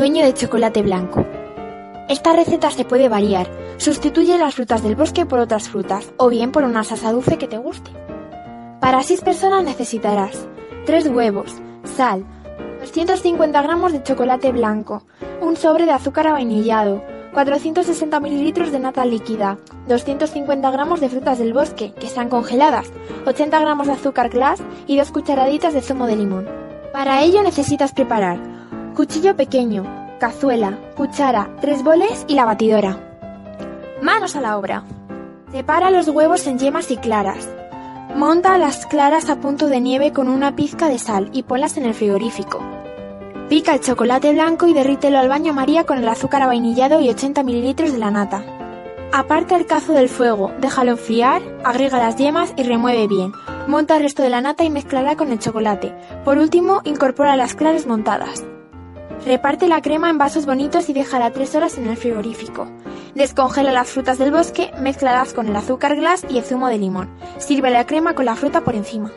Sueño de chocolate blanco. Esta receta se puede variar. Sustituye las frutas del bosque por otras frutas o bien por una salsa dulce que te guste. Para 6 personas necesitarás 3 huevos, sal, 250 gramos de chocolate blanco, un sobre de azúcar avainillado, 460 mililitros de nata líquida, 250 gramos de frutas del bosque, que están congeladas, 80 gramos de azúcar glass y 2 cucharaditas de zumo de limón. Para ello necesitas preparar cuchillo pequeño, cazuela, cuchara, tres boles y la batidora. Manos a la obra. Separa los huevos en yemas y claras. Monta las claras a punto de nieve con una pizca de sal y ponlas en el frigorífico. Pica el chocolate blanco y derrítelo al baño María con el azúcar avainillado y 80 mililitros de la nata. Aparta el cazo del fuego, déjalo enfriar, agrega las yemas y remueve bien. Monta el resto de la nata y mezclará con el chocolate. Por último, incorpora las claras montadas. Reparte la crema en vasos bonitos y déjala 3 horas en el frigorífico. Descongela las frutas del bosque, mezclalas con el azúcar glass y el zumo de limón. Sirve la crema con la fruta por encima.